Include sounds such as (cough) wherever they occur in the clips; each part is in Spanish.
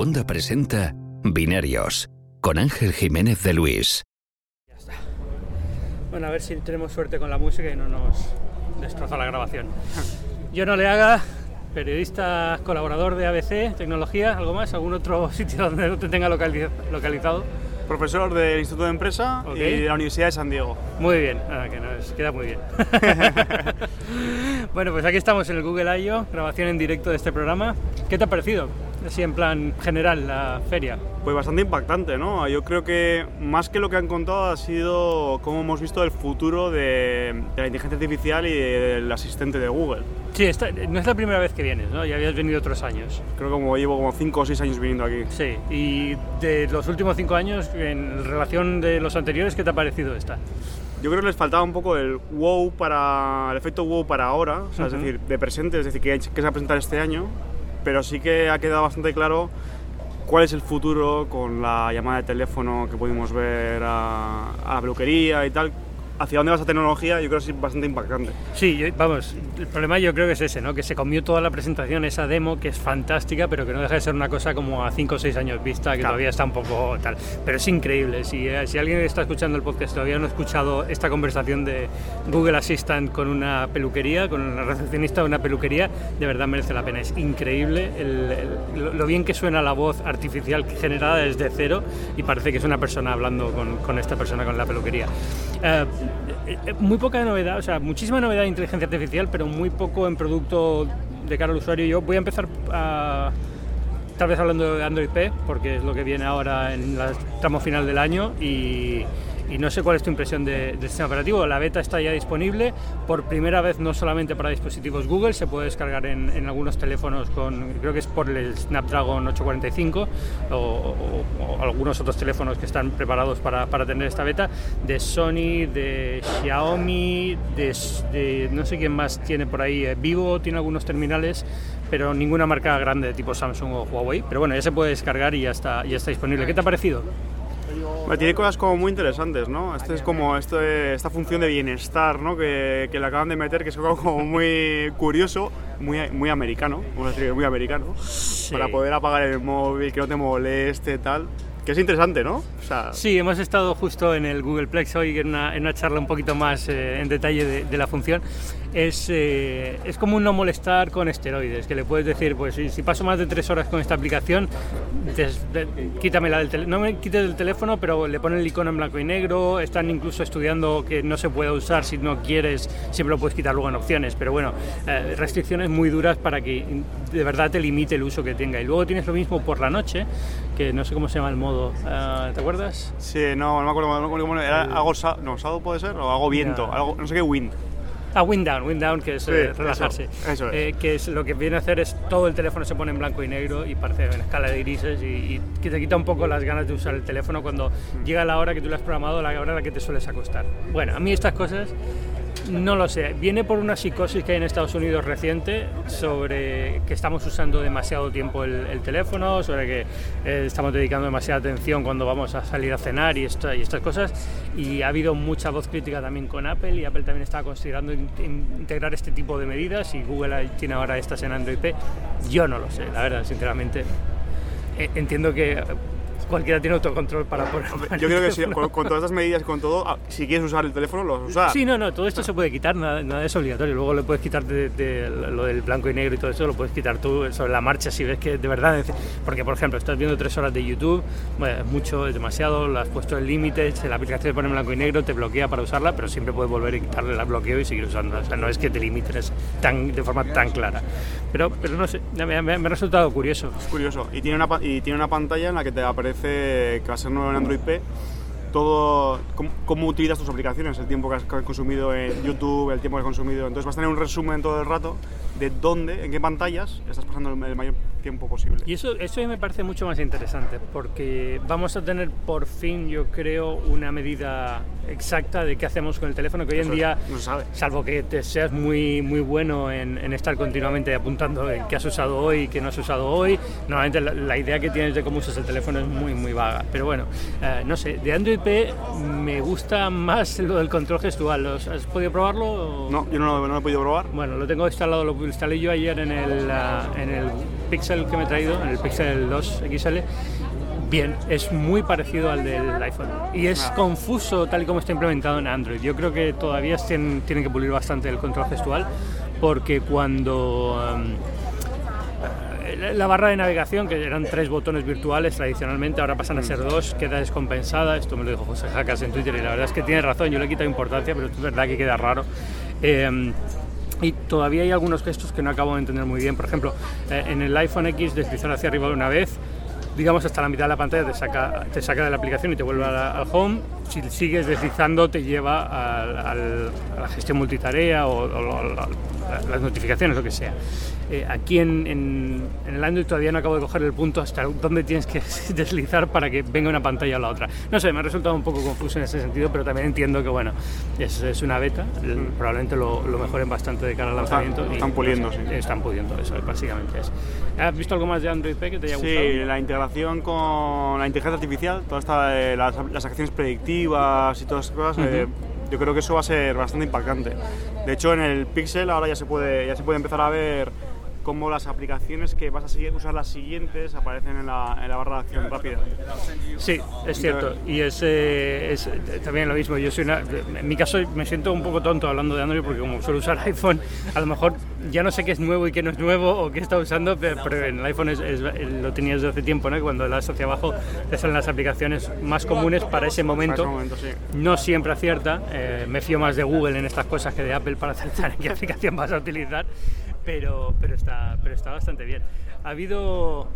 Segunda presenta Binarios con Ángel Jiménez de Luis. Ya está. Bueno, a ver si tenemos suerte con la música y no nos destroza la grabación. (laughs) Yo no le haga, periodista colaborador de ABC, tecnología, algo más, algún otro (laughs) sitio donde no te tenga localiz- localizado. Profesor del Instituto de Empresa y de la Universidad de San Diego. Muy bien, ah, que nos queda muy bien. (laughs) bueno, pues aquí estamos en el Google I.O., grabación en directo de este programa. ¿Qué te ha parecido? Así en plan general, la feria. Pues bastante impactante, ¿no? Yo creo que más que lo que han contado ha sido cómo hemos visto el futuro de, de la inteligencia artificial y del asistente de Google. Sí, esta- no es la primera vez que vienes, ¿no? Ya habías venido otros años. Creo que como llevo como 5 o 6 años viniendo aquí. Sí, y de los últimos cinco años, en relación de los anteriores, ¿qué te ha parecido esta? Yo creo que les faltaba un poco el wow para el efecto wow para ahora, o sea, Ujú. es decir, de presente, es decir, que, que se va a presentar este año, pero sí que ha quedado bastante claro cuál es el futuro con la llamada de teléfono que pudimos ver a, a y tal. Hacia dónde va esa tecnología, yo creo que es bastante impactante. Sí, yo- vamos, el problema yo creo que es ese, ¿no? Que se comió toda la presentación, esa demo que es fantástica, pero que no deja de ser una cosa como a 5 o 6 años vista, que Claro. todavía está un poco tal. Pero es increíble, si, eh, si alguien está escuchando el podcast todavía no ha escuchado esta conversación de Google Assistant con una peluquería, con una recepcionista de una peluquería, de verdad merece la pena. Es increíble el- el- lo, bien que suena la voz artificial generada desde cero y parece que es una persona hablando con, con esta persona con la peluquería. Eh, muy poca novedad, o sea, muchísima novedad de inteligencia artificial, pero muy poco en producto de cara al usuario. Yo voy a empezar tal vez hablando de Android P, porque es lo que viene ahora en el tramo final del año y, y no sé cuál es tu impresión de- del sistema operativo. La beta está ya disponible por primera vez no solamente para dispositivos Google, se puede descargar en, en algunos teléfonos con, creo que es por el Snapdragon 845 o, o- o algunos otros teléfonos que están preparados para, para tener esta beta, de Sony, de Xiaomi, de, de no sé quién más tiene por ahí, eh, Vivo tiene algunos terminales pero ninguna marca grande de tipo Samsung o Huawei. Pero bueno, ya se puede descargar y ya está, ya está disponible. ¿Qué te ha parecido? Bueno, Tiene cosas como muy interesantes, ¿no? Este es como este- esta función de bienestar, ¿no? Que, que le acaban de meter, que es algo como muy curioso, muy, muy americano, vamos a decir que muy americano, para poder apagar el móvil, que no te moleste, tal. Que es interesante, ¿no? Sí, hemos estado justo en el Googleplex hoy en una, en una charla un poquito más eh, en detalle de, de la función. Es, eh, es como un no molestar con esteroides, que le puedes decir, pues si, si paso más de tres horas con esta aplicación, des- de- quítamela del teléfono, no me quites del teléfono, pero le ponen el icono en blanco y negro, están incluso estudiando que no se puede usar si no quieres, siempre lo puedes quitar luego en opciones, pero bueno, eh, restricciones muy duras para que de verdad te limite el uso que tenga. Y luego tienes lo mismo por la noche, que no sé cómo se llama el modo, ah, ¿te acuerdas? Sí, no, no me acuerdo, no me acuerdo cómo era, algo, sa- no, sábado puede ser, o algo viento, Ya. algo, no sé qué wind. Ah, wind down, wind down, que es Sí, eh, eso, relajarse. eso es. Eh, que es lo que viene a hacer es todo el teléfono se pone en blanco y negro y parece en escala de grises y, que te quita un poco las ganas de usar el teléfono cuando llega la hora que tú le has programado, la hora en la que te sueles acostar. Bueno, a mí estas cosas no lo sé. Viene por una psicosis que hay en Estados Unidos reciente sobre que estamos usando demasiado tiempo el, el teléfono, sobre que eh, estamos dedicando demasiada atención cuando vamos a salir a cenar y, esta- y estas cosas. Y ha habido mucha voz crítica también con Apple y Apple también está considerando in- in- integrar este tipo de medidas y Google tiene ahora estas en Android. Yo no lo sé, la verdad, sinceramente. Eh, Entiendo que cualquiera tiene autocontrol para poder... Yo creo que sí, con, con todas estas medidas y con todo, ah, si quieres usar el teléfono, lo vas a usar. Sí, no, no, todo esto se puede quitar, nada, nada es obligatorio. Luego le puedes quitar de, de lo del blanco y negro y todo eso, lo puedes quitar tú sobre la marcha si ves que de verdad. Porque, por ejemplo, estás viendo tres horas de YouTube, bueno, es mucho, es demasiado, lo has puesto el límite, la aplicación se pone en blanco y negro, te bloquea para usarla, pero siempre puedes volver y quitarle el bloqueo y seguir usándola. O sea, no es que te limites tan, de forma tan clara. Pero, pero no sé, me, me- me ha resultado curioso. Es curioso. Y tiene, una, y tiene una pantalla en la que te aparece que va a ser nuevo en Android P. Todo cómo, cómo utilizas tus aplicaciones, el tiempo que has, que has consumido en YouTube, el tiempo que has consumido. Entonces vas a tener un resumen todo el rato de dónde, en qué pantallas estás pasando el, mayor tiempo posible. Y eso, eso me parece mucho más interesante, porque vamos a tener por fin, yo creo, una medida exacta de qué hacemos con el teléfono, que hoy en Eso es, día, no se sabe. salvo que te seas muy, muy bueno en, en estar continuamente apuntando en qué has usado hoy, qué no has usado hoy, normalmente la, la idea que tienes de cómo usas el teléfono es muy, muy vaga. Pero bueno, eh, no sé, de Android P me gusta más lo del control gestual. ¿Los- ¿Has podido probarlo? o- No, yo no lo, no lo he podido probar. Bueno, lo tengo instalado, lo instalé yo ayer en el, ah, en el Pixel que me he traído, en el Pixel 2 XL. Bien, es muy parecido al del iPhone y es Ah. confuso tal y como está implementado en Android. Yo creo que todavía tienen, tienen que pulir bastante el control gestual porque cuando eh, la barra de navegación, que eran tres botones virtuales tradicionalmente, ahora pasan a ser dos, queda descompensada. Esto me lo dijo José Jacas en Twitter y la verdad es que tiene razón, yo le he quitado importancia, pero es verdad que queda raro. Eh, y todavía hay algunos gestos que no acabo de entender muy bien. Por ejemplo, eh, en el iPhone X deslizar hacia arriba una vez, digamos hasta la mitad de la pantalla te saca, te saca de la aplicación y te vuelve al home. Si sigues deslizando te lleva a la gestión multitarea o, o- o la- las notificaciones, lo que sea. Eh, aquí en, en- en el Android todavía no acabo de coger el punto hasta dónde tienes que (laughs) deslizar para que venga una pantalla o la otra. No sé, me ha resultado un poco confuso en ese sentido, pero también entiendo que bueno, es, es una beta, el- probablemente lo, lo mejoren bastante de cara al lanzamiento. y, están puliendo, no sé, sí. Están puliendo, eso básicamente es. ¿Has visto algo más de Android P que te haya Sí, gustado? la integración con la inteligencia artificial, todas eh, las, las acciones predictivas y todas esas cosas, eh, yo creo que eso va a ser bastante impactante. De hecho, en el Pixel ahora ya se puede, ya se puede empezar a ver cómo las aplicaciones que vas a seguir, usar las siguientes aparecen en la, en la barra de acción rápida. Sí, es cierto. Y es, eh, es, eh, también lo mismo. Yo soy una, en mi caso me siento un poco tonto hablando de Android porque como suelo usar iPhone, a lo mejor ya no sé qué es nuevo y qué no es nuevo o qué está usando, pe- pero en el iPhone es- es- lo tenía desde hace tiempo, ¿no? Cuando das hacia abajo te salen las aplicaciones más comunes para ese momento. Para ese momento, sí. No siempre acierta. eh, me fío más de Google en estas cosas que de Apple para acertar en qué (laughs) aplicación vas a utilizar, pero, pero, está, pero está bastante bien. Ha habido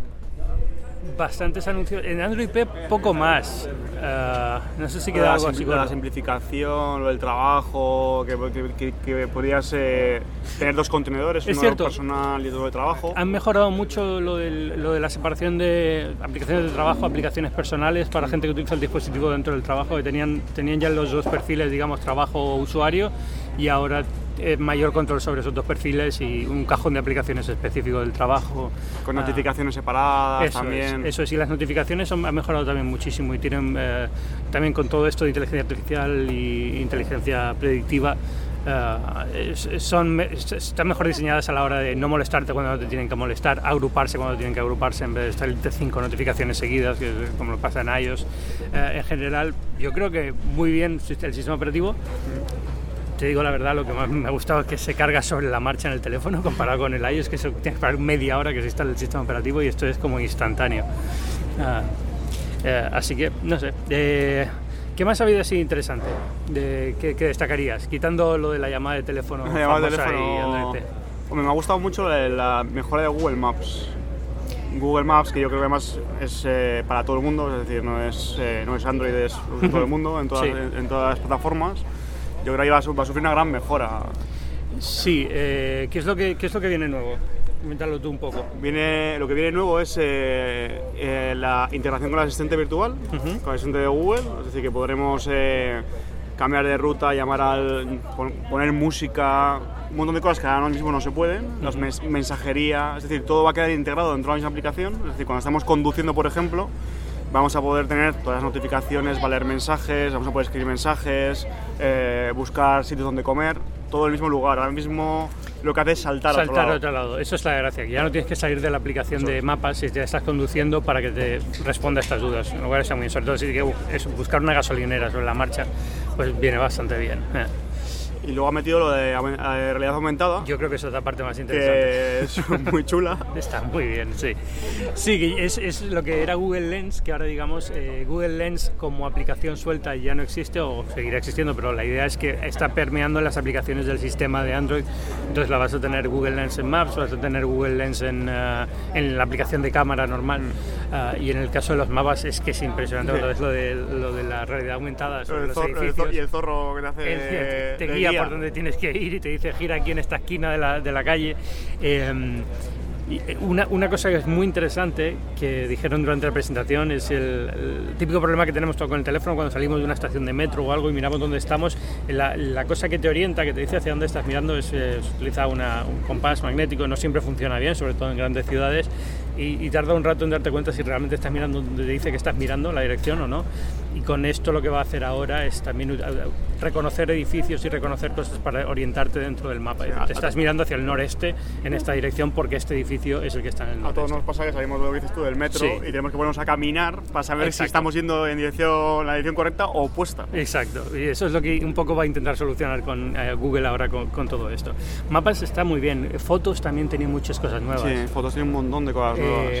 bastantes anuncios. En Android P poco más. Eh, no sé si queda la, algo así. la con- simplificación, lo del trabajo, que, que, que- que podrías eh, tener dos contenedores, Es uno cierto. personal y otro de trabajo. Han mejorado mucho lo, del- lo de la separación de aplicaciones de trabajo, aplicaciones personales para gente que utiliza el dispositivo dentro del trabajo, que tenían, tenían ya los dos perfiles, digamos, trabajo-usuario, y ahora eh, mayor control sobre esos dos perfiles y un cajón de aplicaciones específico del trabajo. Con Ah, notificaciones separadas Eso también. es, eso es, y las notificaciones son- han mejorado también muchísimo y tienen eh, también con todo esto de inteligencia artificial y inteligencia predictiva. es- son, están mejor diseñadas a la hora de no molestarte cuando no te tienen que molestar, agruparse cuando tienen que agruparse en vez de estar de cinco notificaciones seguidas, que es como lo pasa en iOS. Eh, en general, yo creo que muy bien el sistema operativo. Te digo la verdad, lo que más me ha gustado es que se carga sobre la marcha en el teléfono comparado con el iOS, que eso tienes que esperar media hora que se instale el sistema operativo y esto es como instantáneo. Ah, eh, así que, no sé. eh, ¿Qué más ha habido así interesante? De, ¿qué, qué destacarías? Quitando lo de la llamada de teléfono. La llamada de teléfono. Hombre, me ha gustado mucho la, la mejora de Google Maps. Google Maps, que yo creo que además es eh, para todo el mundo, es decir, no es, no es Android, es (laughs) todo el mundo, en todas, Sí. en, en todas las plataformas. Yo creo que va a, va a sufrir una gran mejora. Sí, eh, ¿qué, es lo que, ¿qué es lo que viene nuevo? Coméntalo tú un poco. Viene, lo que viene nuevo es eh, eh, la integración con el asistente virtual, Ujú. con el asistente de Google, es decir, que podremos eh, cambiar de ruta, llamar al. pon- poner música, un montón de cosas que ahora mismo no se pueden, las mens- mensajería, es decir, todo va a quedar integrado dentro de la misma aplicación, es decir, cuando estamos conduciendo, por ejemplo, vamos a poder tener todas las notificaciones, va a leer mensajes, vamos a poder escribir mensajes, eh, buscar sitios donde comer, todo en el mismo lugar. Ahora mismo lo que hace es saltar, a otro Saltar lado. a otro lado. Eso es la gracia, que ya no tienes que salir de la aplicación de mapas si te estás conduciendo para que te responda a estas dudas. En lugar está muy bien. Sobre todo si que buscar una gasolinera sobre la marcha, pues viene bastante bien. Y luego ha metido lo de realidad aumentada, Yo creo que esa es la parte más interesante. que es (laughs) muy chula. Está muy bien, sí. Sí, es, es lo que era Google Lens, que ahora digamos eh, Google Lens como aplicación suelta ya no existe o seguirá existiendo, pero la idea es que está permeando las aplicaciones del sistema de Android. Entonces la vas a tener Google Lens en Maps, vas a tener Google Lens en, eh, en la aplicación de cámara normal. Ah, y en el caso de los mapas es que es impresionante Sí. lo de, lo de la realidad aumentada sobre El los zorro- el edificios. zorro- y el zorro que te hace Él te, te de por donde tienes que ir y te dice gira aquí en esta esquina de la, de la calle. Eh, y una, una cosa que es muy interesante que dijeron durante la presentación es el, el típico problema que tenemos con el teléfono cuando salimos de una estación de metro o algo y miramos dónde estamos. La, la cosa que te orienta, que te dice hacia dónde estás mirando, es, eh, se utiliza un compás magnético, no siempre funciona bien, sobre todo en grandes ciudades. y, tarda un rato en darte cuenta si realmente estás mirando donde te dice que estás mirando, la dirección o no. Y con esto lo que va a hacer ahora es también reconocer edificios y reconocer cosas para orientarte dentro del mapa. te estás mirando hacia el noreste en esta dirección porque este edificio es el que está en el noreste. A todos nos pasa que salimos lo que dices tú del metro y tenemos que ponernos a caminar para saber si estamos yendo en dirección, la dirección correcta o opuesta. Exacto, y eso es lo que un poco va a intentar solucionar con eh, Google ahora con, con, todo esto. Mapas está muy bien, fotos también tienen muchas cosas nuevas. Sí, fotos tienen un montón de cosas nuevas.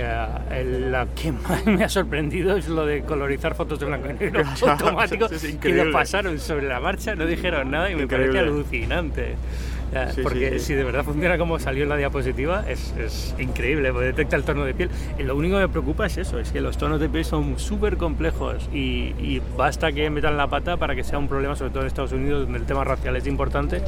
Eh, la que (laughs) más me ha sorprendido es lo de colorizar fotos de blanco y negro automático y lo pasaron sobre la marcha, no dijeron nada y me parece alucinante. Porque si de verdad funciona como salió en la diapositiva, es, es increíble, porque detecta el tono de piel. Y lo único que me preocupa es eso, es que los tonos de piel son súper complejos y, y, basta que metan la pata para que sea un problema, sobre todo en Estados Unidos, donde el tema racial es importante,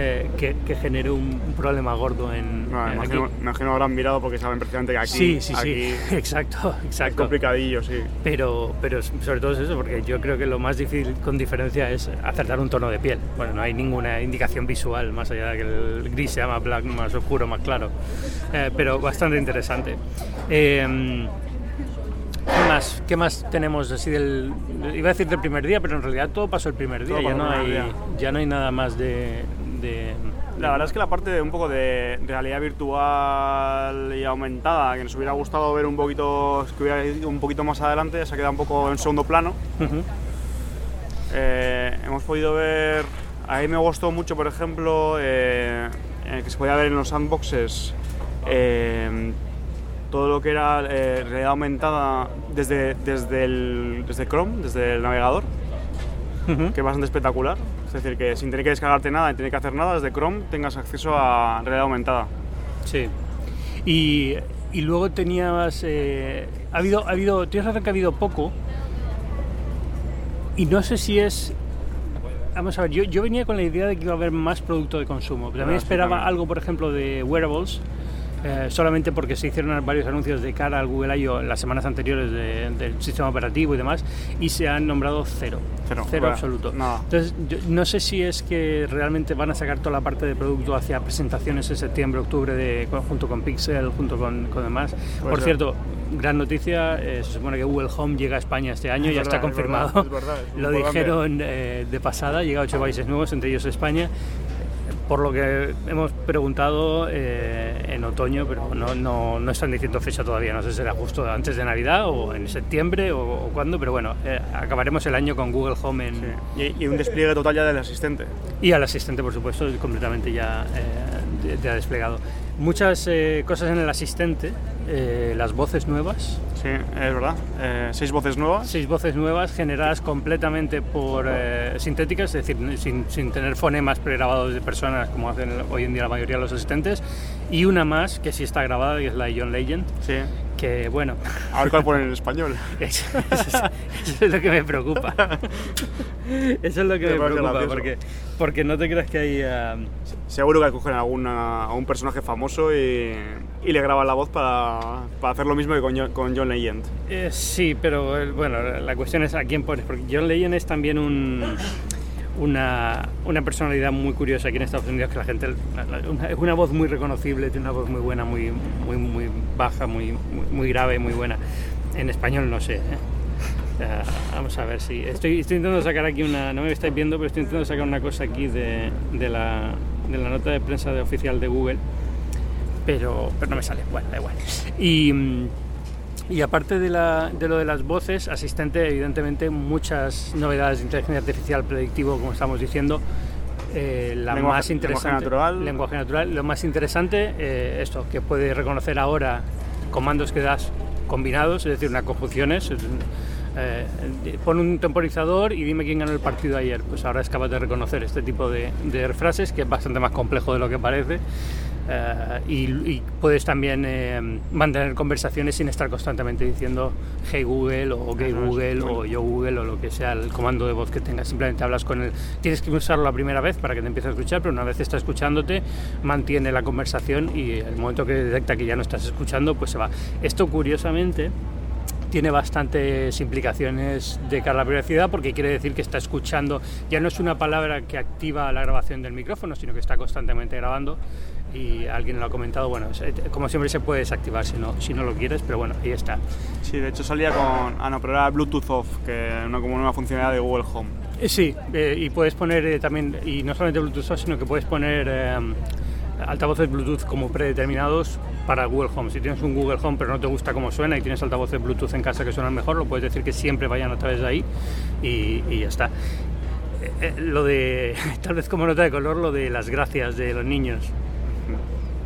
eh, que, que, genere un, problema gordo en, no, imagino, imagino, habrán mirado porque saben precisamente que aquí, sí, sí, sí. (laughs) exacto, exacto. Es complicadillo, sí. Pero, pero sobre todo es eso, porque yo creo que lo más difícil con diferencia es acertar un tono de piel. Bueno, no hay ninguna indicación visual más allá que el gris se llama black más oscuro, más claro, eh, pero bastante interesante. Eh, ¿Qué más, ¿Qué más tenemos así del... Iba a decir del primer día, pero en realidad todo pasó el primer día, ya no, hay, ya no hay nada más de, La verdad es que la parte de un poco de realidad virtual y aumentada, que nos hubiera gustado ver un poquito, que hubiera ido un poquito más adelante, se ha quedado un poco en segundo plano. Eh, hemos podido ver a mí me gustó mucho, por ejemplo, eh, eh, que se podía ver en los sandboxes eh, todo lo que era realidad aumentada desde, desde, el, desde Chrome, desde el navegador, que es bastante espectacular. Es decir, que sin tener que descargarte nada, ni tener que hacer nada, desde Chrome tengas acceso a realidad aumentada. Sí. Y, y luego tenías. ha habido, ha habido, tienes razón que ha habido poco. Y no sé si es vamos a ver, yo, yo, venía con la idea de que iba a haber más producto de consumo. También esperaba algo, por ejemplo, de wearables, eh, solamente porque se hicieron varios anuncios de cara al Google I.O. las semanas anteriores del sistema operativo y demás, y se han nombrado cero. Cero, cero absoluto. Entonces, no sé si es que realmente van a sacar toda la parte de producto hacia presentaciones en septiembre, octubre, de, junto con Pixel, junto con, con demás. por cierto, gran noticia, eh, se supone que Google Home llega a España este año, ya está confirmado. (laughs) Lo dijeron eh, de pasada, llega a ocho países nuevos, entre ellos España. Por lo que hemos preguntado eh, en otoño, pero no, no, no, están diciendo fecha todavía, no sé si será justo antes de Navidad o en septiembre o, o cuándo, pero bueno, acabaremos el año con Google Home en... Y, un despliegue total ya del asistente. Y al asistente, por supuesto, completamente ya, ya desplegado. Muchas cosas en el asistente, eh, las voces nuevas. Sí, es verdad. Eh, seis voces nuevas. Seis voces nuevas generadas completamente por eh, sintéticas, es decir, sin, sin, tener fonemas pregrabados de personas como hacen hoy en día la mayoría de los asistentes. Y una más que sí está grabada, que es la de John Legend. Sí. Que bueno. A ver cuál ponen en español. (laughs) eso, es lo que me preocupa. (laughs) Eso es lo que me, preocupa, porque, porque no te creas que hay. Uh... Seguro que cogen alguna, a un personaje famoso y y le graban la voz para, para hacer lo mismo que con John, con John Legend. Eh, sí, pero eh, bueno, la cuestión es a quién pones, porque John Legend es también un, una, una, personalidad muy curiosa aquí en Estados Unidos, que la gente, es una, voz muy reconocible, tiene una voz muy buena, muy, muy, muy baja, muy, muy, grave, muy buena. En español no sé. ¿eh? vamos a ver si. Estoy, estoy intentando sacar aquí una. No me estáis viendo, pero estoy intentando sacar una cosa aquí de, de, la, de la nota de prensa de oficial de Google pero, pero no me sale. Bueno, da igual. Y, y aparte de, la, de, lo de las voces, asistente, evidentemente, muchas novedades de inteligencia artificial predictivo, como estamos diciendo. Eh, la más interesante. Lenguaje natural. Lenguaje natural. Lo más interesante, eh, esto, que puede reconocer ahora comandos que das combinados, es decir, unas conjunciones. Eh, pon un temporizador y dime quién ganó el partido ayer. Pues ahora es capaz de reconocer este tipo de, de frases, que es bastante más complejo de lo que parece. Eh, y, puedes también eh, mantener conversaciones sin estar constantemente diciendo hey Google o ok Google o yo Google o lo que sea el comando de voz que tengas. Simplemente hablas con él. Tienes que usarlo la primera vez para que te empiece a escuchar, pero una vez está escuchándote, mantiene la conversación y el momento que detecta que ya no estás escuchando, pues se va. Esto curiosamente tiene bastantes implicaciones de cara a la privacidad porque quiere decir que está escuchando, ya no es una palabra que activa la grabación del micrófono, sino que está constantemente grabando y alguien lo ha comentado, bueno, como siempre se puede desactivar si no, si no lo quieres, pero bueno, ahí está. Sí, de hecho salía con. Ah, no, pero era Bluetooth off, que una, como una funcionalidad de Google Home. Eh, Sí, eh, y puedes poner eh, también, y no solamente Bluetooth, sino que puedes poner eh, altavoces Bluetooth como predeterminados para Google Home. Si tienes un Google Home pero no te gusta cómo suena y tienes altavoces Bluetooth en casa que suenan mejor, lo puedes decir que siempre vayan a través de ahí y, y ya está. Eh, eh, lo de, (laughs) tal vez como nota de color, lo de las gracias de los niños.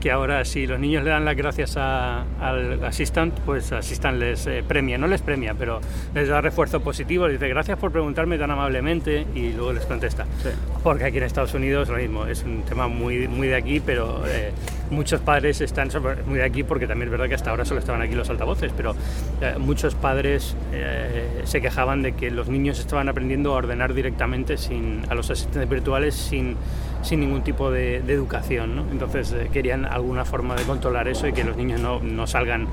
Que ahora si los niños le dan las gracias a- al Assistant, pues Assistant les eh, premia, no les premia, pero les da refuerzo positivo, les dice gracias por preguntarme tan amablemente y luego les contesta. Sí. Porque aquí en Estados Unidos lo mismo, es un tema muy, muy de aquí, pero eh, muchos padres están sobre- muy de aquí porque también es verdad que hasta ahora solo estaban aquí los altavoces, pero eh, muchos padres eh, se quejaban de que los niños estaban aprendiendo a ordenar directamente sin, a los asistentes virtuales sin, sin ningún tipo de, de educación. ¿no? Entonces eh, querían alguna forma de controlar eso y que los niños no, no salgan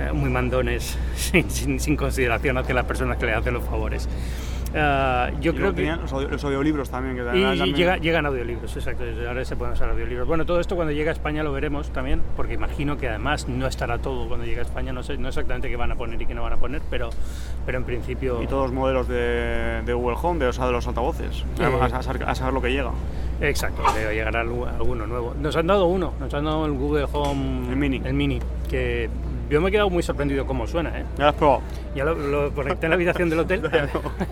eh, muy mandones (laughs) sin, sin- sin consideración hacia las personas que le hacen los favores. Ah, yo Y creo que... los, audio- los audiolibros también. Que Y, también- llega- llegan audiolibros, exacto. Ahora se pueden usar audiolibros. Bueno, todo esto cuando llegue a España lo veremos también, porque imagino que además no estará todo cuando llegue a España. No sé no exactamente qué van a poner y qué no van a poner, pero, pero en principio. Y todos los modelos de, de Google Home, de, o sea, de los altavoces. Eh. A, a saber, a saber lo que llega. Exacto, debe llegar algu- alguno nuevo. Nos han dado uno, nos han dado el Google Home. El Mini. El Mini, que yo me he quedado muy sorprendido cómo suena, ¿eh? ¿Ya lo? Ya lo, conecté en la habitación del hotel (laughs)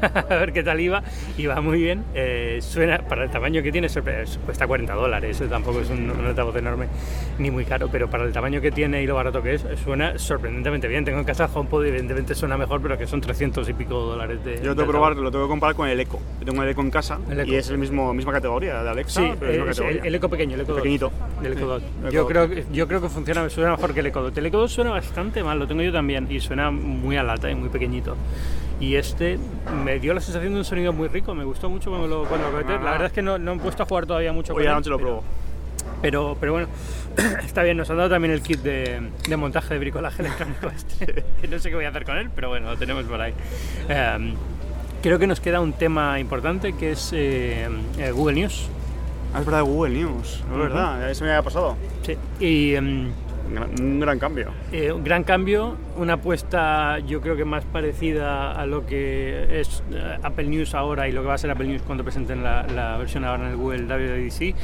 (laughs) a ver qué tal iba y va muy bien. Eh, suena, para el tamaño que tiene, cuesta 40 dólares, eso tampoco es un, un altavoz enorme ni muy caro, pero para el tamaño que tiene y lo barato que es, suena sorprendentemente bien. Tengo en casa HomePod y evidentemente suena mejor, pero que son 300 y pico dólares de... Yo lo tengo que probar, lo tengo que comparar con el Echo. Yo tengo el Echo en casa Echo. y es el mismo misma categoría de Alexa, Sí, pero es misma es el, categoría. el Eco pequeño, el Eco El 2. pequeñito. El Eco Sí, 2. el Yo creo, yo creo que funciona, suena mejor que el Eco 2. El Eco 2 suena bastante mal, lo tengo yo también, y suena muy a lata y muy pequeñito. Y este me dio la sensación de un sonido muy rico, me gustó mucho cuando lo, cuando lo. La verdad es que no, no he puesto a jugar todavía mucho Hoy con a la él, noche lo pero- pruebo. Pero, pero bueno, (clears throat) está bien, nos han dado también el kit de, de montaje de bricolaje (laughs) electrónico este, que no sé qué voy a hacer con él, pero bueno, lo tenemos por ahí. Em, creo que nos queda un tema importante que es eh, eh, Google News. Ah, es verdad, Google News. Es Ujú. verdad, eso me había pasado. Sí. Y em, Un gran- cambio. eh, un gran cambio, una apuesta yo creo que más parecida a lo que es eh, Apple News ahora y lo que va a ser Apple News cuando presenten la, la versión ahora en el Google WWDC,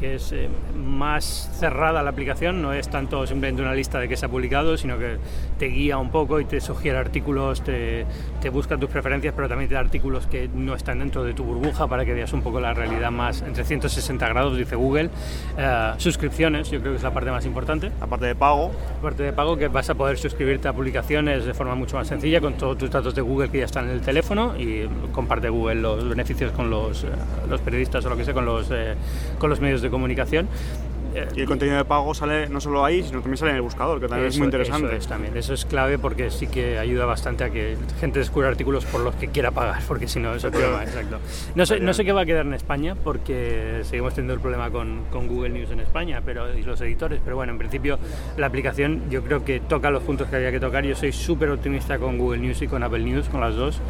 que es eh, más cerrada la aplicación, no es tanto simplemente una lista de qué se ha publicado, sino que te guía un poco y te sugiere artículos, te, te busca tus preferencias, pero también te da artículos que no están dentro de tu burbuja para que veas un poco la realidad más en 360 grados, dice Google. Eh, suscripciones, yo creo que es la parte más importante Aparte de pago, parte de pago que vas a poder suscribirte a publicaciones de forma mucho más sencilla con todos tus datos de Google que ya están en el teléfono y comparte Google los beneficios con los, eh, los periodistas o lo que sea, con los, eh, con los medios de comunicación. Eh, y el contenido de pago sale no solo ahí, sino también sale en el buscador, que también es eso- muy interesante. Eso es también, eso es clave porque sí que ayuda bastante a que gente descubra artículos por los que quiera pagar, porque si no es el problema, exacto. No sé, no sé qué va a quedar en España porque seguimos teniendo el problema con, con Google News en España pero, y los editores, pero bueno, en principio la aplicación yo creo que toca los puntos que había que tocar. Yo soy súper optimista con Google News y con Apple News, con las dos,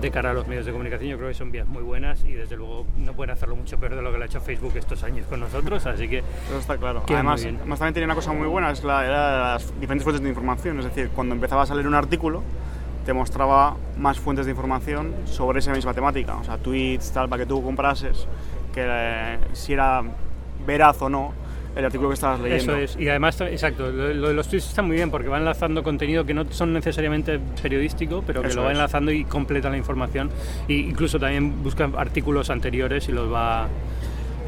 de cara a los medios de comunicación. Yo creo que son vías muy buenas y desde luego no pueden hacerlo mucho peor de lo que lo ha hecho Facebook estos años con nosotros, así que Eso está claro. Además, además también tenía una cosa muy buena, es la, era las diferentes fuentes de información. Es decir, cuando empezaba a salir un artículo, te mostraba más fuentes de información sobre esa misma temática. O sea, tweets, tal, para que tú comprases, que eh, si era veraz o no el artículo que estabas leyendo. Eso es, y además, exacto, lo, lo de los tweets está muy bien porque va enlazando contenido que no son necesariamente periodístico, pero que Eso lo va es. enlazando y completa la información. E incluso también busca artículos anteriores y los va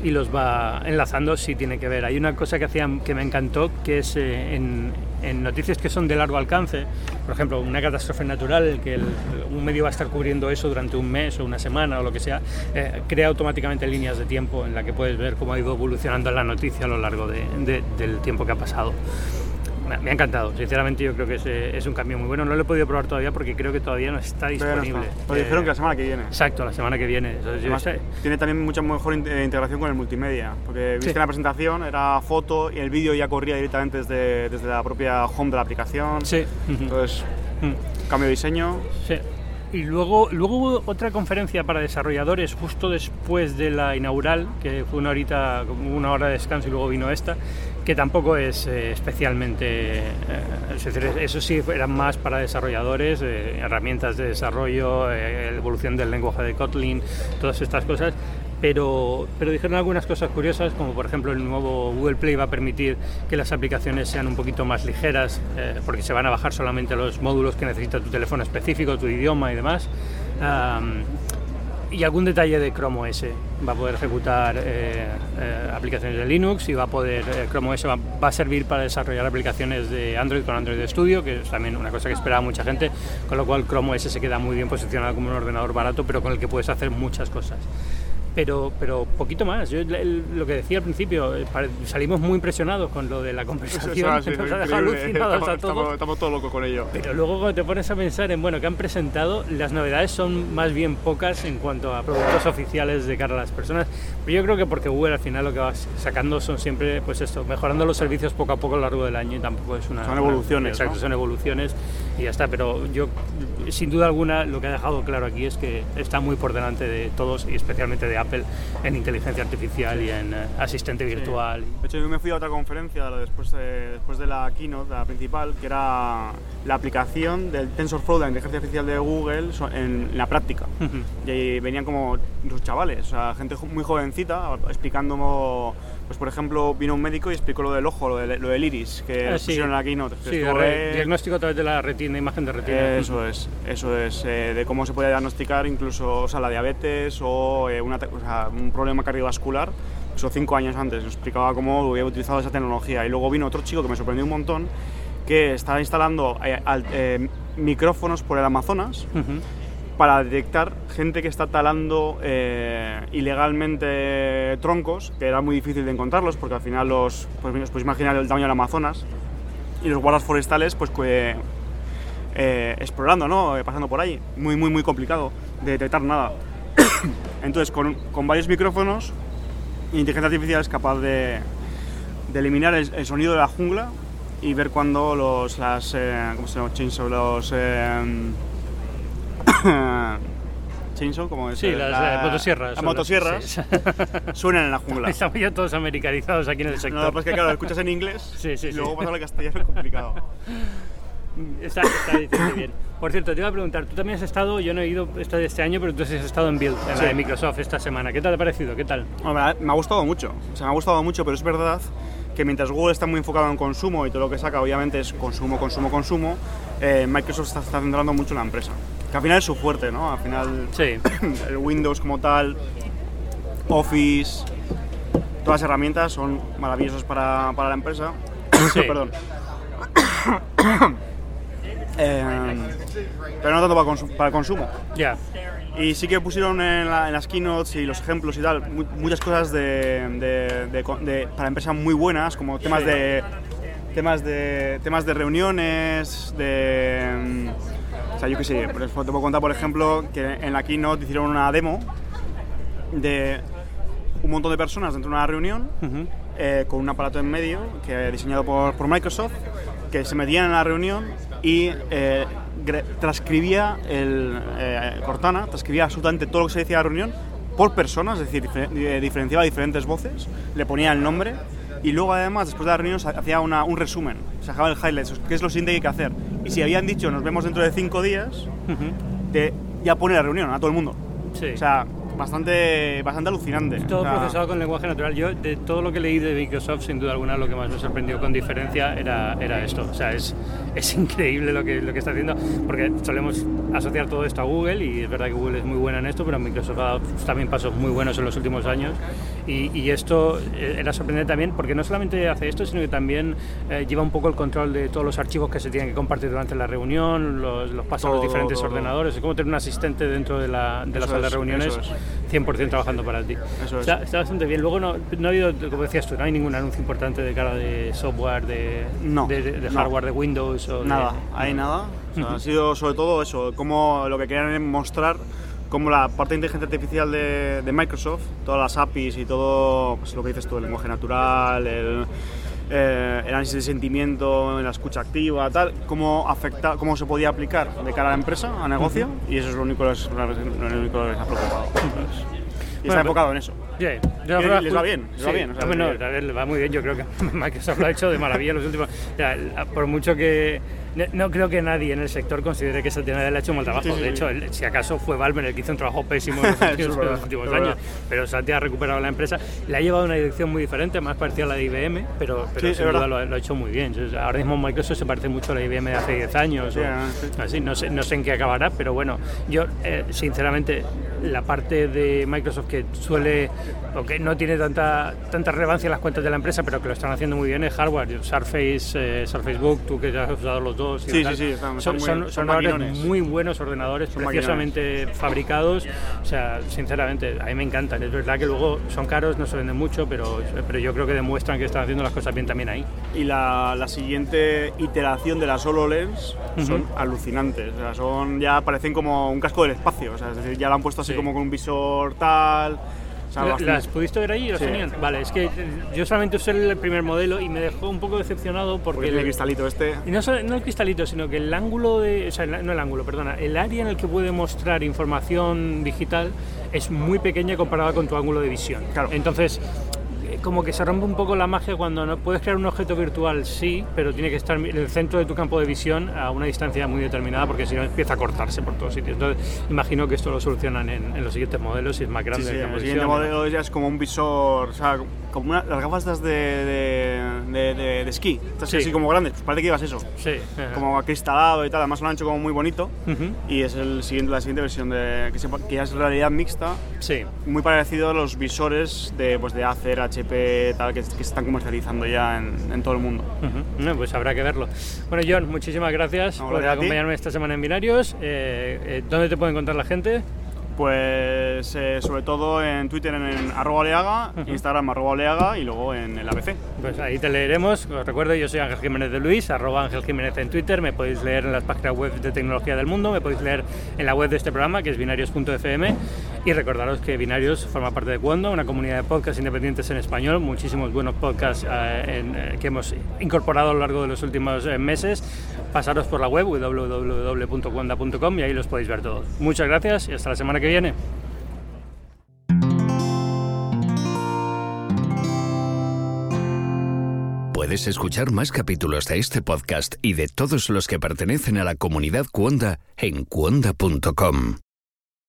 y los va enlazando si tiene que ver. Hay una cosa que hacían que me encantó, que es eh, en, en noticias que son de largo alcance, por ejemplo, una catástrofe natural, que un medio va a estar cubriendo eso durante un mes o una semana o lo que sea, eh, crea automáticamente líneas de tiempo en la que puedes ver cómo ha ido evolucionando la noticia a lo largo de- de- del tiempo que ha pasado. Me, ha encantado, sinceramente yo creo que es, eh, es un cambio muy bueno. No lo he podido probar todavía porque creo que todavía no está no disponible. está. Pero Eh, dijeron que la semana que viene. Exacto, la semana que viene. Entonces, Además, tiene también mucha mejor eh, integración con el multimedia, porque viste Sí. la presentación era foto y el vídeo ya corría directamente desde, desde la propia home de la aplicación. Sí. Entonces, cambio de diseño. Sí. Y luego, luego hubo otra conferencia para desarrolladores justo después de la inaugural, que fue una horita, una hora de descanso y luego vino esta, que tampoco es eh, especialmente, eh, eso sí eran más para desarrolladores, eh, herramientas de desarrollo, evolución del lenguaje de Kotlin, todas estas cosas, pero, pero dijeron algunas cosas curiosas, como por ejemplo el nuevo Google Play va a permitir que las aplicaciones sean un poquito más ligeras, eh, porque se van a bajar solamente los módulos que necesita tu teléfono específico, tu idioma y demás. y algún detalle de Chrome OS. Va a poder ejecutar eh, eh, aplicaciones de Linux y va a poder, Chrome OS va, va, a servir para desarrollar aplicaciones de Android con Android Studio, que es también una cosa que esperaba mucha gente, con lo cual Chrome OS se queda muy bien posicionado como un ordenador barato, pero con el que puedes hacer muchas cosas pero, pero poquito más. Yo lo que decía al principio, eh, salimos muy impresionados con lo de la conversación, nos ha dejado alucinados a todos. Estamos, todos locos con ello. Pero luego cuando te pones a pensar en, bueno, que han presentado, las novedades son más bien pocas en cuanto a productos oficiales de cara a las personas. Pero yo creo que porque Google al final lo que va sacando son siempre, pues esto, mejorando los servicios poco a poco a lo largo del año y tampoco es una... Son evoluciones, Exacto, son evoluciones y ya está. Pero yo, sin duda alguna, lo que ha dejado claro aquí es que está muy por delante de todos y especialmente de Apple en inteligencia artificial y en eh, asistente virtual. De hecho, yo me fui a otra conferencia después de, después de la keynote, la principal, que era la aplicación del TensorFlow de la inteligencia artificial de Google en, la práctica. Y ahí venían como los chavales, o sea, gente muy jovencita, explicando pues por ejemplo, vino un médico y explicó lo del ojo, lo, del iris, que ah, pusieron en la keynote. Sí, diagnóstico a través de la retina, imagen de retina. Eso es, eso es, eh, de cómo se puede diagnosticar incluso o sea, la diabetes o, eh, una, un problema cardiovascular. Eso cinco años antes, explicaba cómo había utilizado esa tecnología. Y luego vino otro chico que me sorprendió un montón, que estaba instalando eh, micrófonos por el Amazonas para detectar gente que está talando eh, ilegalmente troncos, que era muy difícil de encontrarlos porque al final los, pues os podéis imaginar el tamaño del Amazonas y los guardas forestales pues eh, explorando, ¿no? Eh, pasando por ahí, muy muy muy complicado de detectar nada. (coughs) Entonces con, con, varios micrófonos, inteligencia artificial es capaz de, de eliminar el, sonido de la jungla y ver cuando los las ¿cómo se llama? los (laughs) Chainsaw, como es. Sí, las eh, motosierras. Las motosierras suenan en la jungla. (laughs) Estamos ya todos americanizados aquí en el sector. No, pues que claro, lo escuchas en inglés sí, sí, y luego pasa al castellano es complicado. (laughs) Está, está diciendo bien. Por cierto, te iba a preguntar, tú también has estado, yo no he ido este, este año, pero tú has estado en Build, en la de Microsoft esta semana. ¿Qué te ha parecido? ¿Qué tal? me ha gustado mucho, o sea, me ha gustado mucho, pero es verdad que mientras Google está muy enfocado en consumo y todo lo que saca obviamente es consumo, consumo, consumo, eh, Microsoft está, está centrando mucho en la empresa que al final es su fuerte, ¿no? Al final sí. (coughs) el Windows como tal, Office, todas las herramientas son maravillosas para, para la empresa. Sí. (coughs) Perdón. (coughs) Eh, pero no tanto para, para el consumo. Ya. Y sí que pusieron en, las keynotes y los ejemplos y tal muchas cosas de, de, de, para empresas muy buenas, como temas de temas de temas de reuniones, de sea, yo qué sé, te puedo contar, por ejemplo, que en la keynote hicieron una demo de un montón de personas dentro de una reunión eh, con un aparato en medio que diseñado por, por, Microsoft que se metían en la reunión y eh, transcribía el eh, Cortana, transcribía absolutamente todo lo que se decía en la reunión por personas, es decir, diferenciaba diferentes voces, le ponía el nombre y luego además después de la reunión hacía una, un resumen, se dejaba el highlights, qué es lo siguiente que hay que hacer. Y si habían dicho nos vemos dentro de cinco días, de ya pone la reunión a todo el mundo. Sí. O sea, bastante, bastante alucinante. Todo procesado con lenguaje natural. Yo, de todo lo que leí de Microsoft, sin duda alguna, lo que más me sorprendió con diferencia era, era esto. O sea, es, es increíble lo que, lo que está haciendo, porque solemos asociar todo esto a Google, y es verdad que Google es muy buena en esto, pero Microsoft ha dado también pasos muy buenos en los últimos años. Y, y esto eh, era sorprendente también, porque no solamente hace esto, sino que también eh, lleva un poco el control de todos los archivos que se tienen que compartir durante la reunión, los, los pasos a los diferentes ordenadores. Es como tener un asistente dentro de la, de la sala de reuniones. 100% trabajando para ti. está, bastante bien. Luego no, no, ha habido, como decías tú, no hay ningún anuncio importante de cara de software, de, de, hardware de Windows o Nada, hay nada. Ha sido sobre todo eso, como lo que querían mostrar como la parte de inteligencia artificial de, Microsoft, todas las APIs y todo pues, lo que dices tú, el lenguaje natural, el, eh, el análisis de sentimiento, en la escucha activa, tal, cómo afecta, cómo se podía aplicar de cara a la empresa, a negocio, y eso es lo único que les, lo único que les ha preocupado. Pues, y está enfocado en eso. Yeah. Y les va bien, les va Sí. bien. o sea, no, que- a ver, le va muy bien. Yo creo que (laughs) Microsoft lo ha hecho de maravilla en los últimos. por mucho que. No- No creo que nadie en el sector considere que Satya Nadella ha hecho un mal trabajo. Sí, sí, de hecho, si acaso fue Valve el que hizo un trabajo pésimo en los (laughs) últimos, verdad, los años. verdad. Pero Satya ha recuperado la empresa. Le ha llevado a una dirección muy diferente, más parecida a la de IBM, pero, pero Sí, sin duda verdad. lo, ha- lo ha hecho muy bien. Ahora mismo Microsoft se parece mucho a la IBM de hace 10 años. O- ah, sí. Así, no sé, no sé en qué acabará, pero bueno, yo eh, sinceramente la parte de Microsoft que suele o que no tiene tanta tanta relevancia en las cuentas de la empresa, pero que lo están haciendo muy bien es hardware, Surface, eh, Surface Book, tú que ya has usado los dos. y Sí, sí, sí, están- son, muy- son, son ordenadores maquinones. muy buenos ordenadores, Son preciosamente fabricados, o sea, sinceramente, a mí me encantan. Es verdad que luego son caros, no se venden mucho, pero, pero yo creo que demuestran que están haciendo las cosas bien también ahí. Y la, la siguiente iteración de las HoloLens son alucinantes. O sea, son, ya parecen como un casco del espacio. O sea, es decir, ya la han puesto así Como con un visor tal. O sea, ¿La- bastante- ¿Las pudiste ver ahí? ¿Las Sí. tenían? Vale, es que yo solamente usé el primer modelo y me dejó un poco decepcionado porque... el cristalito este. y no, no el cristalito, sino que el ángulo de... O sea, el- no el ángulo, perdona. El área en el que puede mostrar información digital es muy pequeña comparada con tu ángulo de visión. Claro. Entonces, como que se rompe un poco la magia cuando no puedes crear un objeto virtual, sí, pero tiene que estar en el centro de tu campo de visión a una distancia muy determinada porque si no empieza a cortarse por todos sitios. Entonces, imagino que esto lo solucionan en, en los siguientes modelos y es más Sí, grande sí, campo el siguiente modelo ya es como un visor, o sea, como una- las gafas de, de, de, de- de esquí, estas Sí. así como grandes, pues parece que llevas eso, Sí, como acristalado y tal, además lo han hecho como muy bonito. ujú, Y es el siguiente, la siguiente versión de, que, se- que ya es realidad mixta, sí. muy parecido a los visores de, pues, de Acer, HP, tal, que, que se están comercializando ya en, en todo el mundo. Ujú. No, pues habrá que verlo. Bueno, John, muchísimas gracias No, por acompañarme esta semana en Binarios. Eh, eh, ¿Dónde te puede encontrar la gente? Pues eh, sobre todo en Twitter en, arroba oleaga, Instagram arroba oleaga y luego en el ABC. Pues ahí te leeremos. Os recuerdo, yo soy Ángel Jiménez de Luis, arroba Ángel Jiménez en Twitter. Me podéis leer en las páginas web de tecnología del mundo, me podéis leer en la web de este programa, que es binarios.fm. Y recordaros que Binarios forma parte de Cuondo, una comunidad de podcasts independientes en español, muchísimos buenos podcasts eh, eh, que hemos incorporado a lo largo de los últimos eh, meses. Pasaros por la web www.cuonda.com y ahí los podéis ver todos. Muchas gracias y hasta la semana que viene. Puedes escuchar más capítulos de este podcast y de todos los que pertenecen a la comunidad Cuonda en cuonda.com.